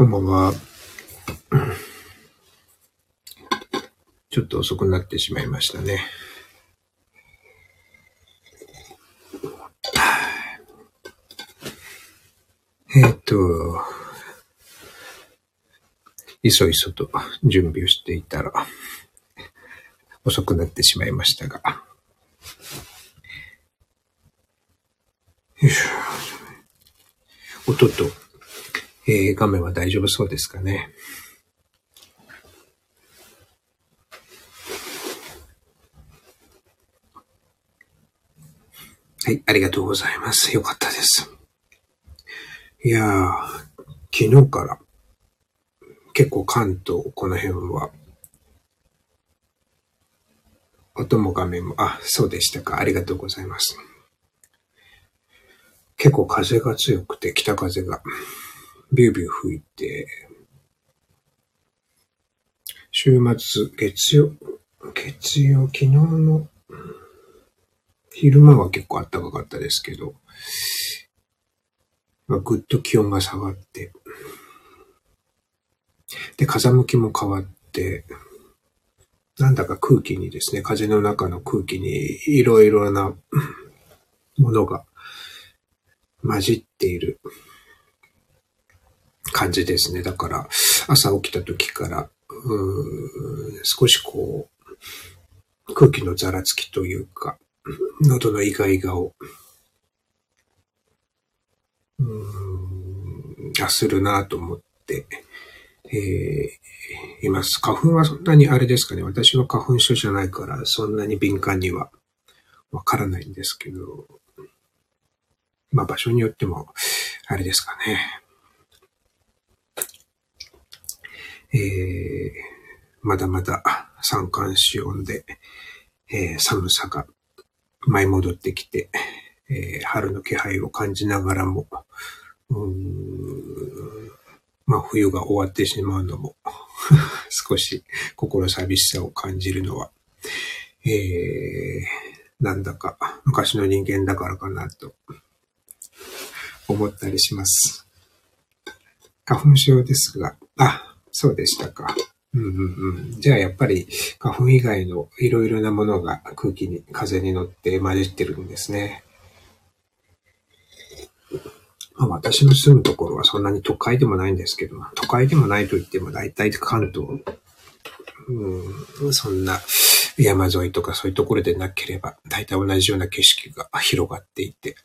こんばんは。ちょっと遅くなってしまいましたね。えーっと、いそいそと準備をしていたら、遅くなってしまいましたが。よいしょ。音と、えー画面は大丈夫そうですかね。はい、ありがとうございます。よかったです。いやー、昨日から結構関東、この辺は、音も画面も、あ、そうでしたか。ありがとうございます。結構風が強くて、北風がビュービュー吹いて、週末、月曜、月曜、昨日の昼間は結構暖かかったですけど、まあ、ぐっと気温が下がって、で、風向きも変わって、なんだか空気にですね、風の中の空気にいろいろなものが混じっている。感じですね。だから、朝起きた時から、うん少しこう、空気のざらつきというか、喉のイガイガを、うーん、がするなと思って、えーいます。花粉はそんなにあれですかね。私は花粉症じゃないから、そんなに敏感にはわからないんですけど、まあ場所によっても、あれですかね。えー、まだまだ三寒四温で、えー寒さが舞い戻ってきて、えー春の気配を感じながらも、まあ冬が終わってしまうのも 少し心寂しさを感じるのは、えー、なんだか昔の人間だからかなと思ったりします。花粉症ですが、あ、そうでしたか。うんうんうん、じゃあやっぱり花粉以外のいろいろなものが空気に、風に乗って混じってるんですね。まあ、私の住むところはそんなに都会でもないんですけど、都会でもないと言っても大体関東、うん、そんな山沿いとかそういうところでなければ、大体同じような景色が広がっていて、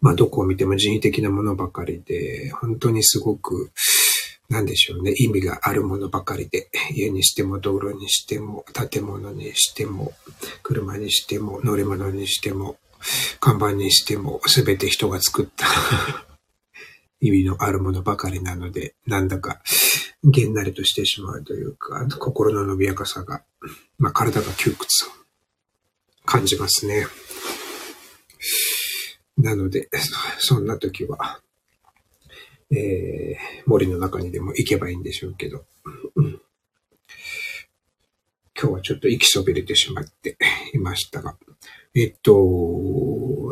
まあどこを見ても人為的なものばかりで、本当にすごく、なんでしょうね、意味があるものばかりで、家にしても道路にしても、建物にしても、車にしても、乗り物にしても、看板にしても、すべて人が作った。意味のあるものばかりなので、なんだか、げんなりとしてしまうというか、心の伸びやかさが、まあ体が窮屈を感じますね。なので、そんな時は、えー、森の中にでも行けばいいんでしょうけど、うん。今日はちょっと息そびれてしまっていましたが、えっと、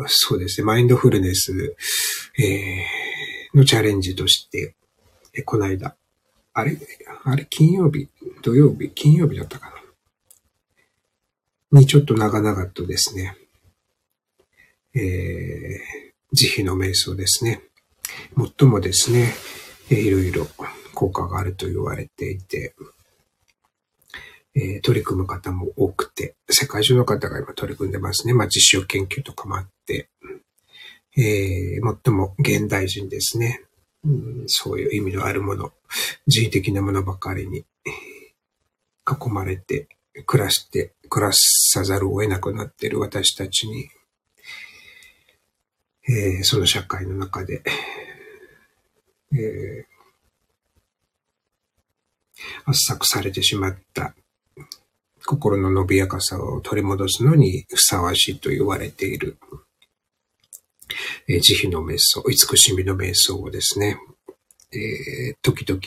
そうですね、マインドフルネス、えーのチャレンジとして、えこの間、あれ？あれ？金曜日？土曜日？金曜日だったかな？にちょっと長々とですね、えー慈悲の瞑想ですね。最もですね、いろいろ効果があると言われていて、え取り組む方も多くて、世界中の方が今取り組んでますね。まあ、実証研究とかもあって、えー最も現代人ですね、うんそういう意味のあるもの、人為的なものばかりに囲まれて暮らして、暮らさざるを得なくなっている私たちに、えーその社会の中で、えー圧搾されてしまった心の伸びやかさを取り戻すのにふさわしいと言われている、えー慈悲の瞑想、慈しみの瞑想をですね、えー時々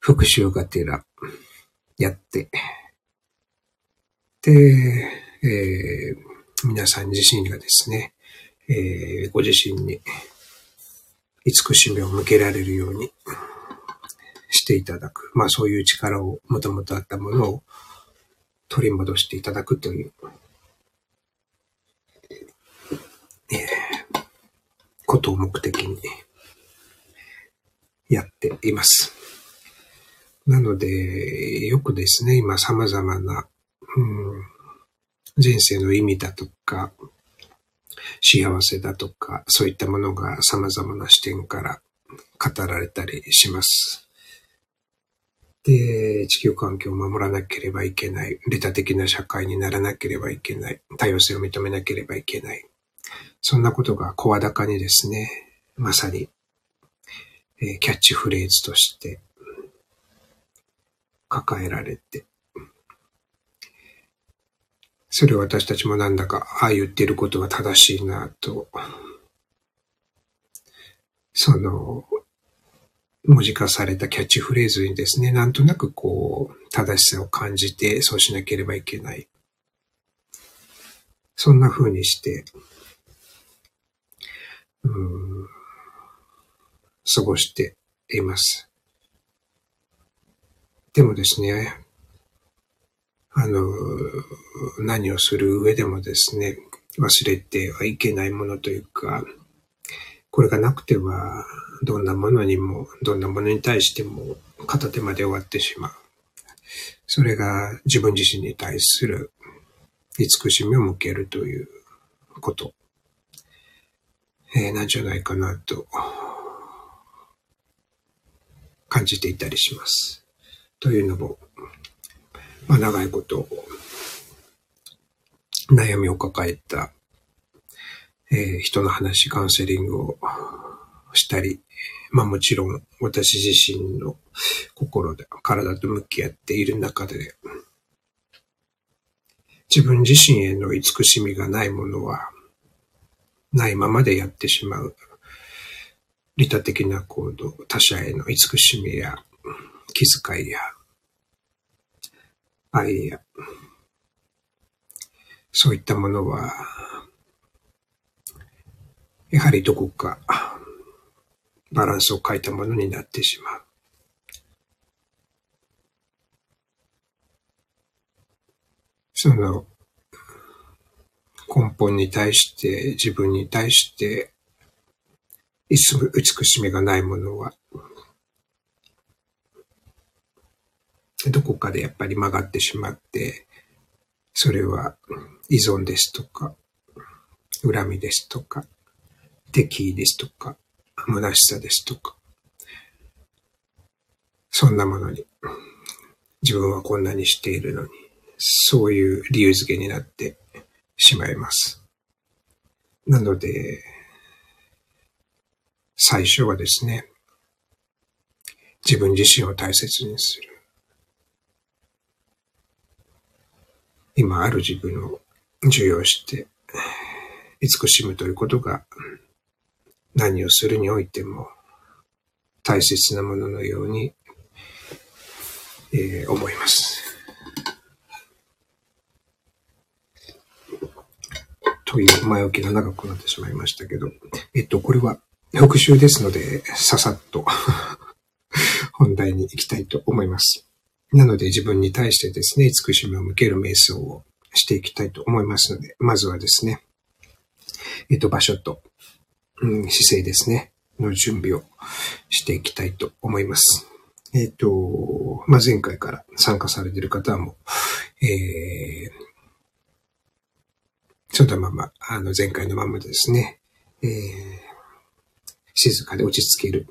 復習がてらやって、で、えー皆さん自身がですね、えーご自身に慈しみを向けられるようにしていただく。まあそういう力をもともとあったものを取り戻していただくという、えー、ことを目的にやっています。なので、よくですね、今様々な、うん、人生の意味だとか、幸せだとか、そういったものが様々な視点から語られたりします。で、地球環境を守らなければいけない、利他的な社会にならなければいけない、多様性を認めなければいけない。そんなことが声高にですね、まさに、えー、キャッチフレーズとして抱えられて、それを私たちもなんだか、ああ言ってることは正しいなと、その、文字化されたキャッチフレーズにですね、なんとなくこう、正しさを感じて、そうしなければいけない。そんな風にして、うん、過ごしています。でもですね、あの、何をする上でもですね、忘れてはいけないものというか、これがなくては、どんなものにも、どんなものに対しても、片手まで終わってしまう。それが自分自身に対する慈しみを向けるということ、えー、なんじゃないかなと感じていたりします。というのも、まあ、長いこと悩みを抱えた、えー、人の話、カウンセリングをしたり、まあもちろん私自身の心で、体と向き合っている中で、自分自身への慈しみがないものは、ないままでやってしまう。利他的な行動、他者への慈しみや気遣いや愛や、そういったものは、やはりどこかバランスを欠いたものになってしまう。その根本に対して、自分に対して、いつも美しみがないものは、どこかでやっぱり曲がってしまって、それは依存ですとか、恨みですとか、敵意ですとか、虚しさですとか、そんなものに、自分はこんなにしているのに、そういう理由付けになってしまいます。なので、最初はですね、自分自身を大切にする。今ある自分を受容して、慈しむということが何をするにおいても大切なもののように、えー、思います。という前置きが長くなってしまいましたけど、えっと、これは復習ですので、ささっと本題に行きたいと思います。なので自分に対してですね、慈しみを向ける瞑想をしていきたいと思いますので、まずはですね、えっと、場所とうん、姿勢ですね、の準備をしていきたいと思います。えっ、と、まあ、前回から参加されている方も、えー、そのまま、あの、前回のままですね、えー、静かで落ち着ける、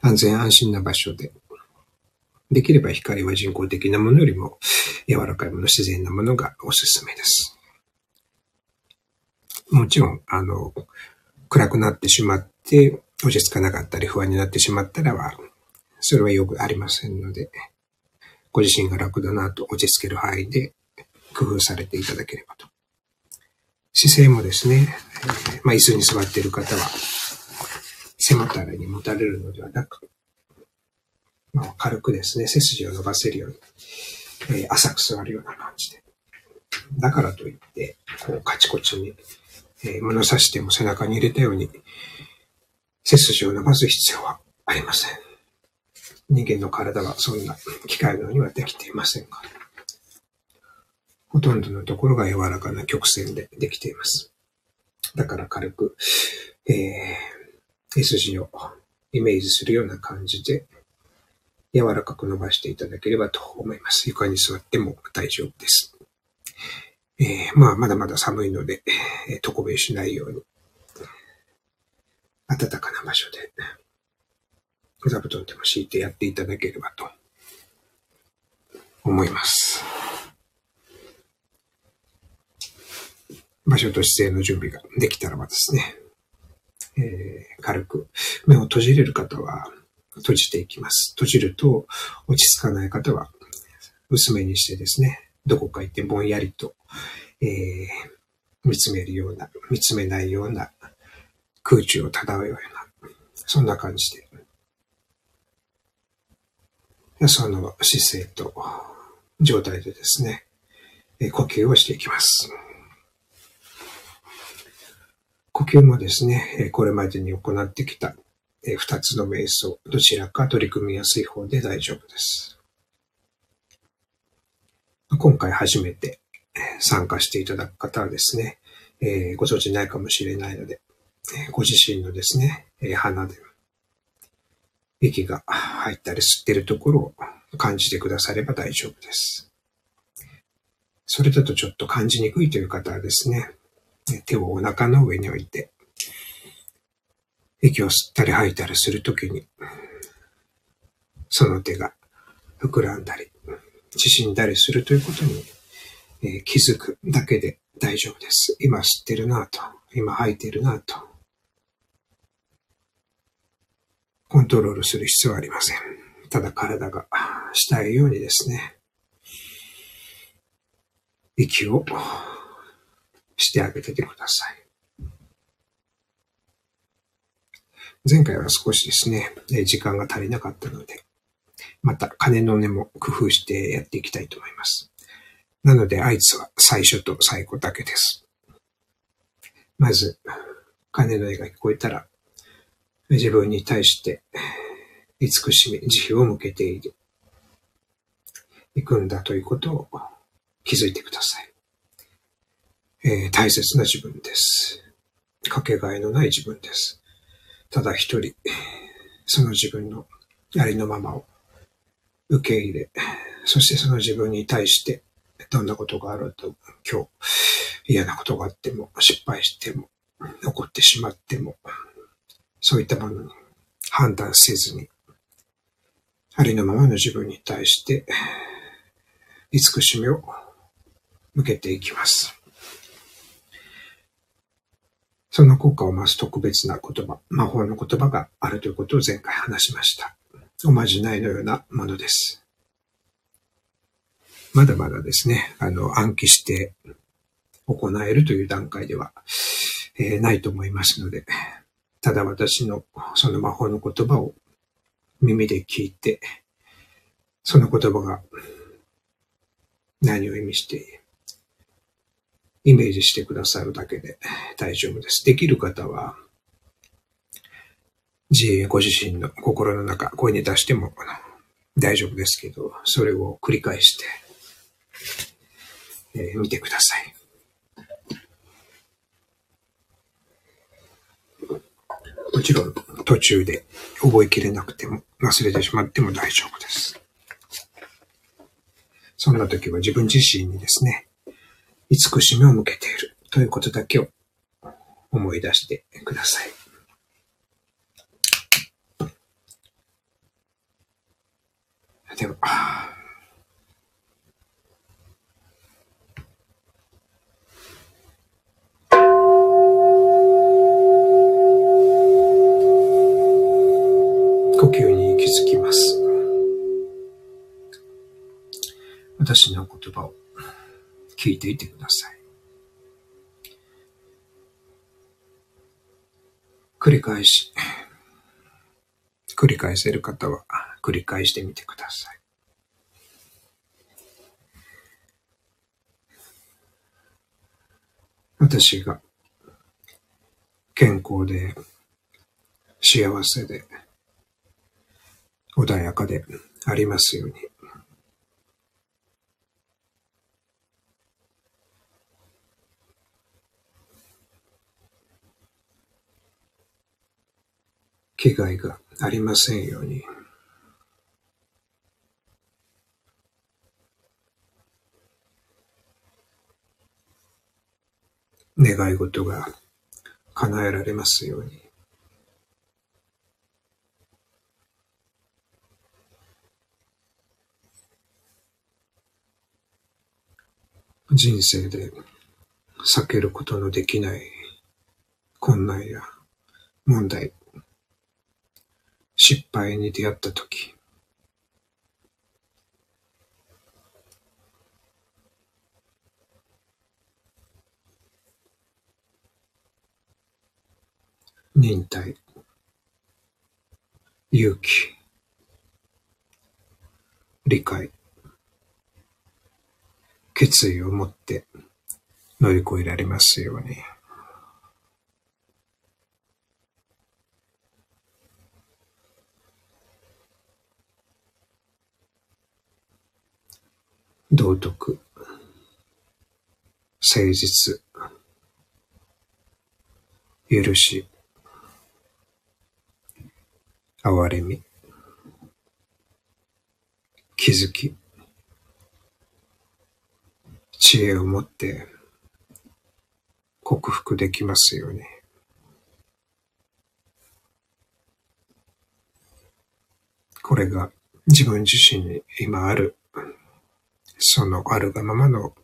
安全安心な場所で、できれば光は人工的なものよりも柔らかいもの、自然なものがおすすめです。もちろん、あの、暗くなってしまって、落ち着かなかったり不安になってしまったらは、それはよくありませんので、ご自身が楽だなと落ち着ける範囲で工夫されていただければと。姿勢もですね、え、まあ、椅子に座っている方は、背もたれに持たれるのではなく、軽くですね、背筋を伸ばせるように、えー、浅く座るような感じで。だからといって、こう、カチコチにえー、物差しても背中に入れたように、背筋を伸ばす必要はありません。人間の体はそんな機械のようにはできていませんが、ほとんどのところが柔らかな曲線でできています。だから軽く、えー、背筋をイメージするような感じで、柔らかく伸ばしていただければと思います。床に座っても大丈夫です。えー、まあ、まだまだ寒いので、えー、床べしないように、暖かな場所で、座布団でも敷いてやっていただければと思います。場所と姿勢の準備ができたらばですね、えー、軽く目を閉じれる方は閉じていきます。閉じると落ち着かない方は薄めにしてですね、どこか行ってぼんやりと、えー、見つめるような、見つめないような空中を漂うような、そんな感じで、その姿勢と状態でですね、呼吸をしていきます。呼吸もですね、これまでに行ってきた2つの瞑想、どちらか取り組みやすい方で大丈夫です。今回初めて参加していただく方はですね、えご存知ないかもしれないので、ご自身のですね、鼻で息が入ったり吸ってるところを感じてくだされば大丈夫です。それだとちょっと感じにくいという方はですね、手をお腹の上に置いて、息を吸ったり吐いたりするときに、その手が膨らんだり、縮んだりするということに、え、気づくだけで大丈夫です。今吸ってるなと、今吐いてるなと。コントロールする必要はありません。ただ体がしたいようにですね、息をしてあげててください。前回は少しですね、時間が足りなかったので、また金の根も工夫してやっていきたいと思います。なので、あいつは最初と最後だけです。まず、金の絵が聞こえたら、自分に対して慈しみ、慈悲を向けている、行くんだということを気づいてください。えー、大切な自分です。かけがえのない自分です。ただ一人、その自分のありのままを受け入れ、そしてその自分に対してどんなことがあると今日嫌なことがあっても失敗しても怒ってしまってもそういったものに判断せずにありのままの自分に対して慈しみを向けていきます。その効果を増す特別な言葉、魔法の言葉があるということを前回話しました。おまじないのようなものです。まだまだですね、あの、暗記して行えるという段階では、えー、ないと思いますので、ただ私のその魔法の言葉を耳で聞いて、その言葉が何を意味してイメージしてくださるだけで大丈夫です。できる方は、自ご自身の心の中、声に出しても大丈夫ですけど、それを繰り返して、えー、見てください。もちろん途中で覚えきれなくても忘れてしまっても大丈夫です。そんな時は自分自身にですね、慈しみを向けているということだけを思い出してください。では、呼吸に気づきます。私の言葉を聞いていてください。繰り返し、繰り返せる方は繰り返してみてください。私が健康で幸せで、穏やかでありますように。危害がありませんように。願い事が叶えられますように。人生で避けることのできない困難や問題、失敗に出会ったとき、忍耐、勇気、理解、決意を持って乗り越えられますように。道徳、誠実、許し、憐れみ、気づき、知恵を持って克服できますように。これが自分自身に今ある、そのあるがままの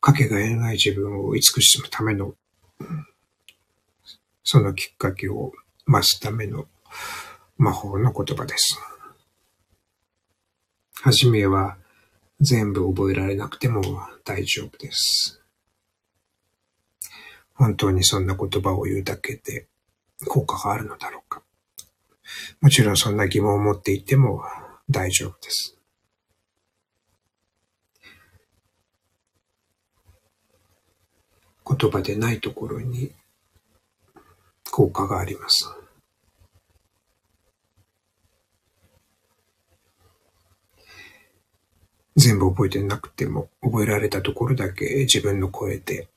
かけがえない自分を慈しむための、そのきっかけを増すための魔法の言葉です。はじめは全部覚えられなくても大丈夫です。本当にそんな言葉を言うだけで効果があるのだろうか。もちろんそんな疑問を持っていても大丈夫です。言葉でないところに効果があります。全部覚えてなくても、覚えられたところだけ自分の声で、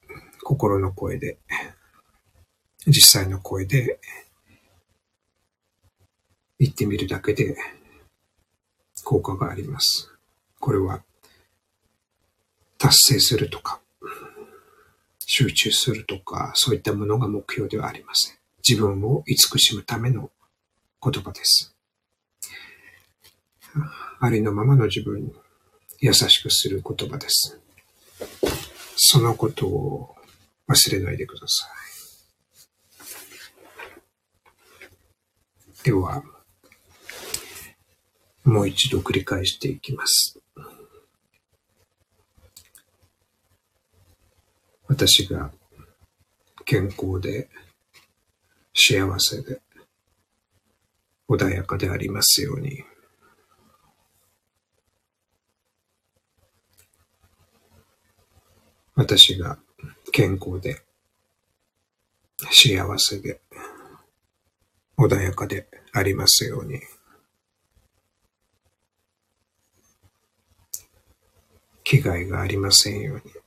心の声で、実際の声で言ってみるだけで効果があります。これは達成するとか、集中するとか、そういったものが目標ではありません。自分を慈しむための言葉です。ありのままの自分に優しくする言葉です。そのことを忘れないでください。では、もう一度繰り返していきます。私が健康で幸せで穏やかでありますように。私が健康で、幸せで、穏やかでありますように。危害がありませんように。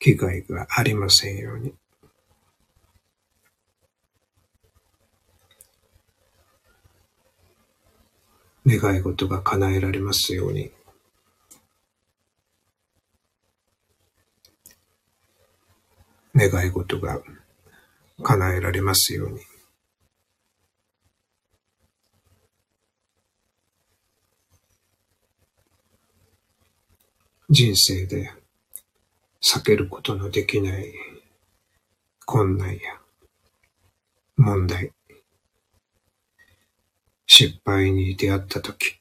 危害がありませんように。願い事が叶えられますように。願い事が叶えられますように。人生で避けることのできない困難や問題、失敗に出会ったとき、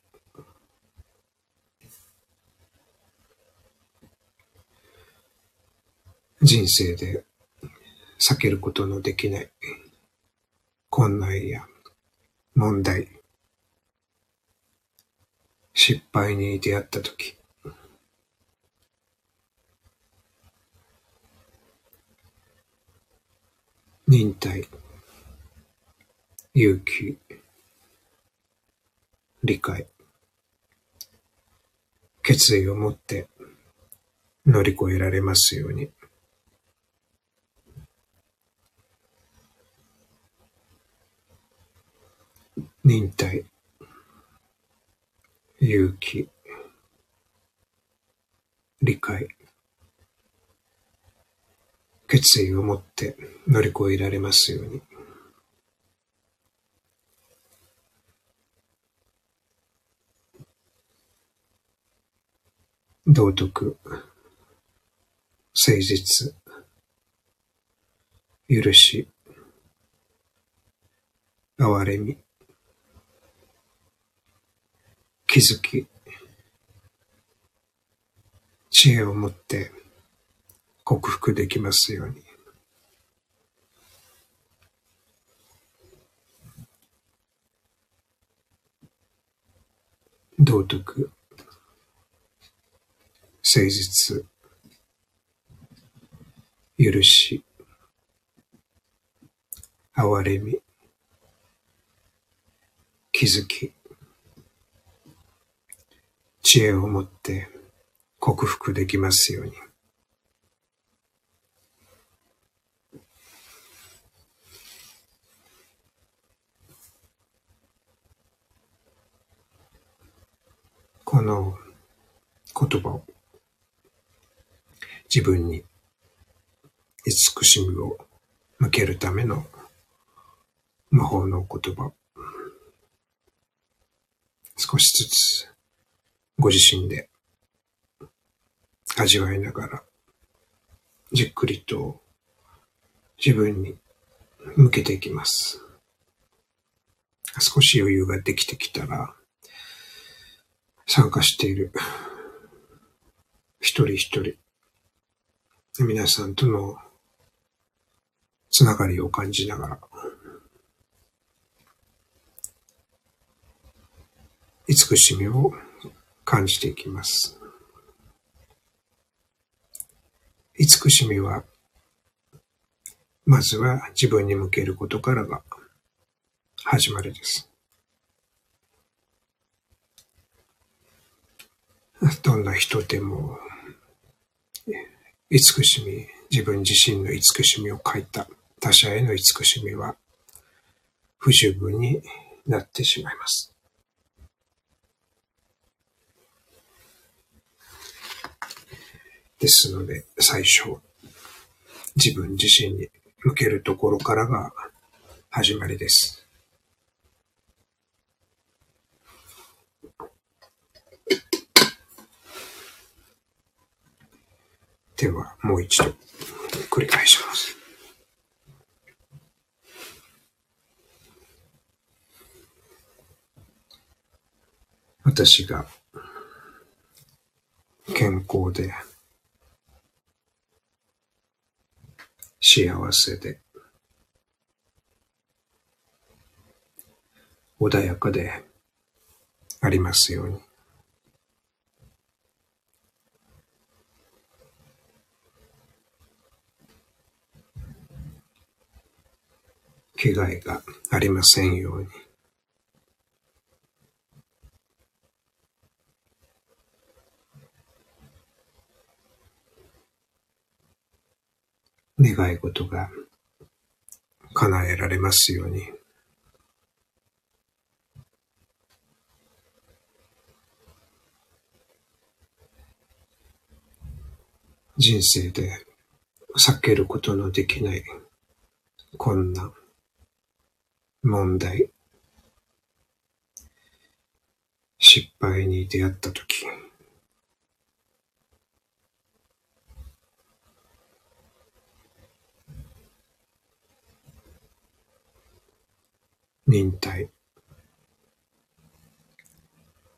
人生で避けることのできない困難や問題、失敗に出会ったとき、忍耐、勇気、理解、決意を持って乗り越えられますように。忍耐、勇気、理解、決意を持って乗り越えられますように。道徳、誠実、許し、憐れみ、気づき、知恵を持って克服できますように。道徳、誠実、許し、憐れみ、気づき、知恵を持って克服できますように。この言葉を。自分に。慈しみを。向けるための。魔法の言葉。少しずつ。ご自身で。味わいながら。じっくりと。自分に。向けていきます。少し余裕ができてきたら。参加している一人一人、皆さんとのつながりを感じながら、慈しみを感じていきます。慈しみは、まずは自分に向けることからが始まりです。どんな人でも、慈しみ、自分自身の慈しみを書いた他者への慈しみは不十分になってしまいます。ですので、最初、自分自身に向けるところからが始まりです。では、もう一度繰り返します。私が健康で幸せで穏やかでありますように。気概がありませんように。願い事が叶えられますように。人生で避けることのできない困難、問題。失敗に出会ったとき忍耐。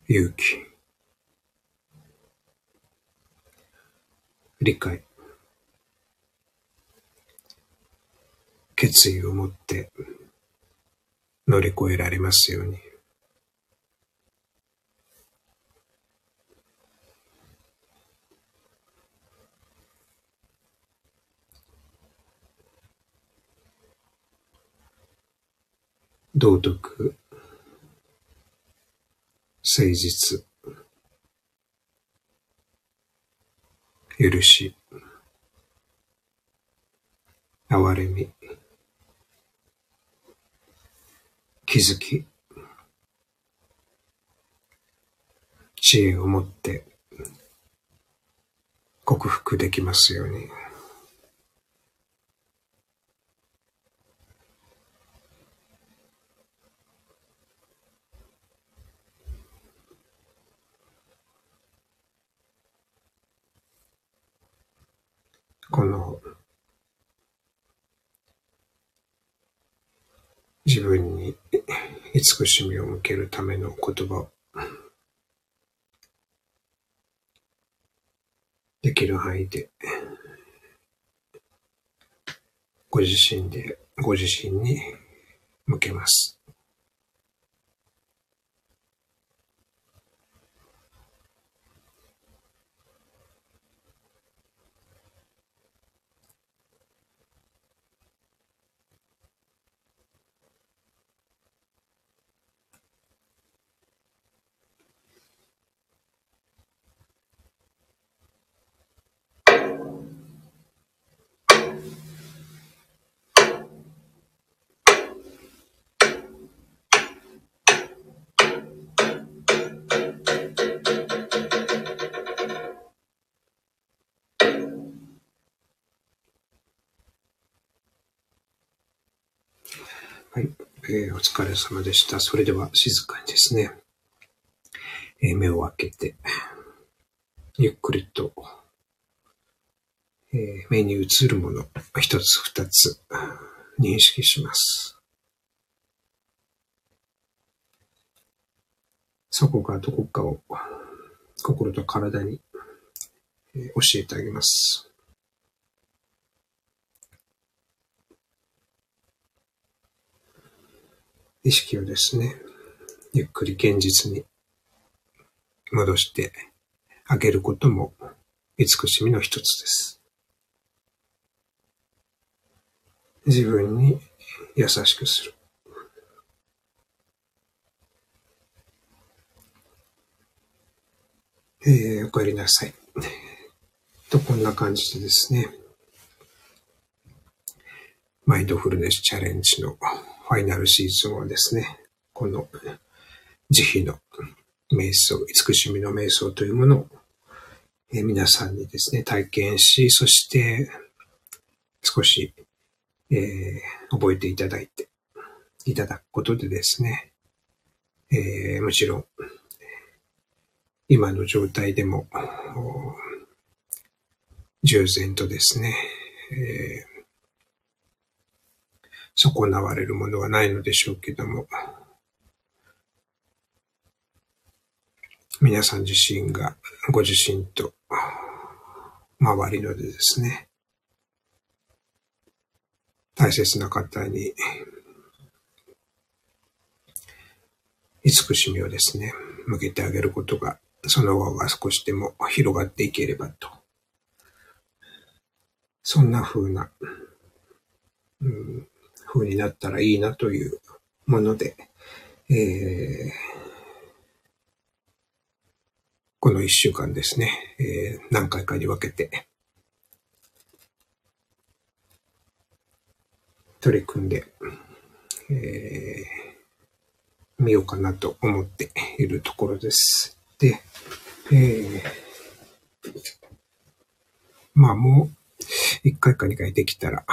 勇気。理解。決意を持って。乗り越えられますように。道徳、誠実、許し、憐れみ、気づき、知恵を持って克服できますように。この自分に慈しみを向けるための言葉をできる範囲でご自身でご自身に向けます。はい、えー、お疲れ様でした。それでは静かにですね、えー、目を開けて、ゆっくりと、えー、目に映るもの、一つ二つ認識します。そこがどこかを心と体に、え、教えてあげます。意識をですね、ゆっくり現実に戻してあげることも慈しみの一つです。自分に優しくする。えー、お帰りなさい。と、こんな感じでですね、マインドフルネスチャレンジのファイナルシーズンはですね、この慈悲の瞑想、慈しみの瞑想というものを、え皆さんにですね、体験し、そして少し、えー、覚えていただいて、いただくことでですね、えー、もちろん、今の状態でも、従前とですね、えー損なわれるものはないのでしょうけども、皆さん自身がご自身と周りのでですね、大切な方に慈しみをですね、向けてあげることが、その輪が少しでも広がっていければと。そんな風な、うん、風になったらいいなというもので、えー、この一週間ですね、えー、何回かに分けて、取り組んで、えー、見ようかなと思っているところです。で、えー、まあもう一回か二回できたら、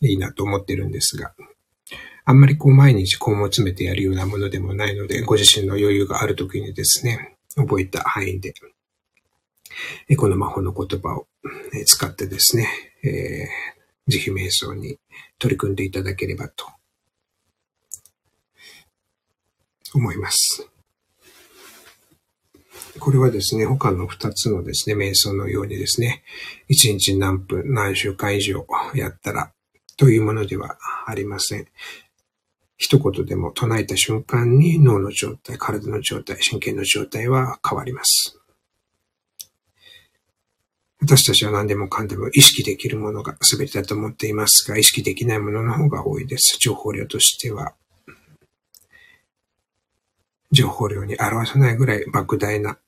いいなと思ってるんですが、あんまりこう毎日根を詰めてやるようなものでもないので、ご自身の余裕がある時にですね、覚えた範囲で、この魔法の言葉を使ってですね、えー、慈悲瞑想に取り組んでいただければと思います。これはですね、他の二つのですね、瞑想のようにですね、一日何分、何週間以上やったら、というものではありません。一言でも唱えた瞬間に脳の状態、体の状態、神経の状態は変わります。私たちは何でもかんでも意識できるものが全てだと思っていますが、意識できないものの方が多いです。情報量としては。情報量に表さないぐらい莫大な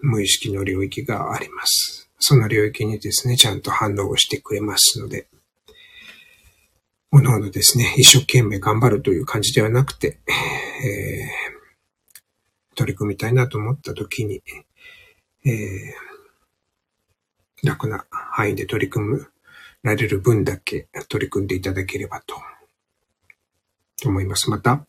無意識の領域があります。その領域にですね、ちゃんと反応をしてくれますので、おのおのですね、一生懸命頑張るという感じではなくて、えー、取り組みたいなと思った時に、えー、楽な範囲で取り組むられる分だけ取り組んでいただければと、と思います。また、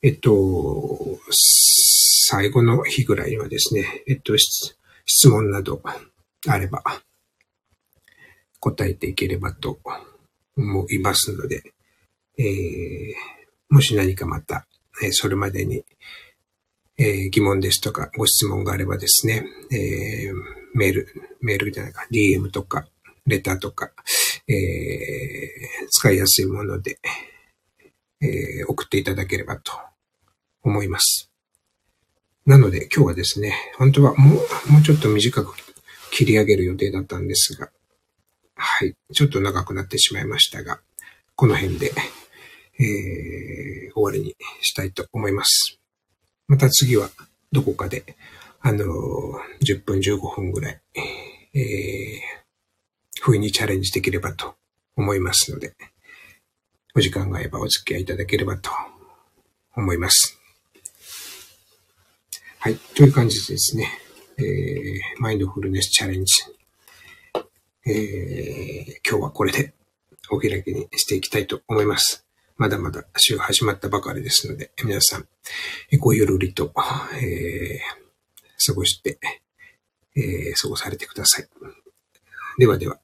えっと、最後の日ぐらいにはですね、えっと、質問などあれば、答えていければと思いますので、えー、もし何かまた、え、それまでに、え、疑問ですとかご質問があればですね、え、メール、メールじゃないか、DM とか、レターとか、え、使いやすいもので、え、送っていただければと思います。なので今日はですね、本当はもう、もうちょっと短く切り上げる予定だったんですが、はい。ちょっと長くなってしまいましたが、この辺で、えー、終わりにしたいと思います。また次はどこかで、あのー、10分15分ぐらい、えー、不意にチャレンジできればと思いますので、お時間があればお付き合いいただければと思います。はい。という感じでですね、えー、マインドフルネスチャレンジえー、今日はこれでお開きにしていきたいと思います。まだまだ週始まったばかりですので、皆さん、ごゆるりと、えー、過ごして、えー、過ごされてください。ではでは、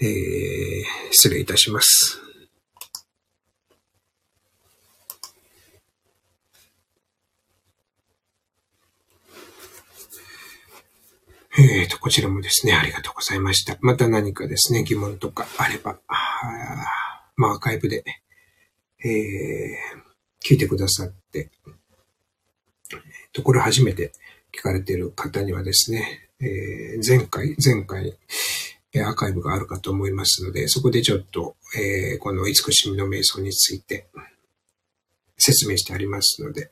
えー、失礼いたします。えっ、ー、と、こちらもですね、ありがとうございました。また何かですね、疑問とかあれば、あまあ、アーカイブで、えー、聞いてくださって、え、と、これ初めて聞かれている方にはですね、えー、前回、前回、アーカイブがあるかと思いますので、そこでちょっと、えー、この慈しみの瞑想について説明してありますので、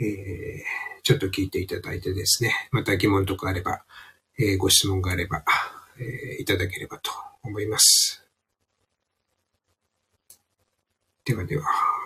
えーちょっと聞いていただいてですね、また疑問とかあれば、えー、ご質問があれば、えー、いただければと思います。ではでは。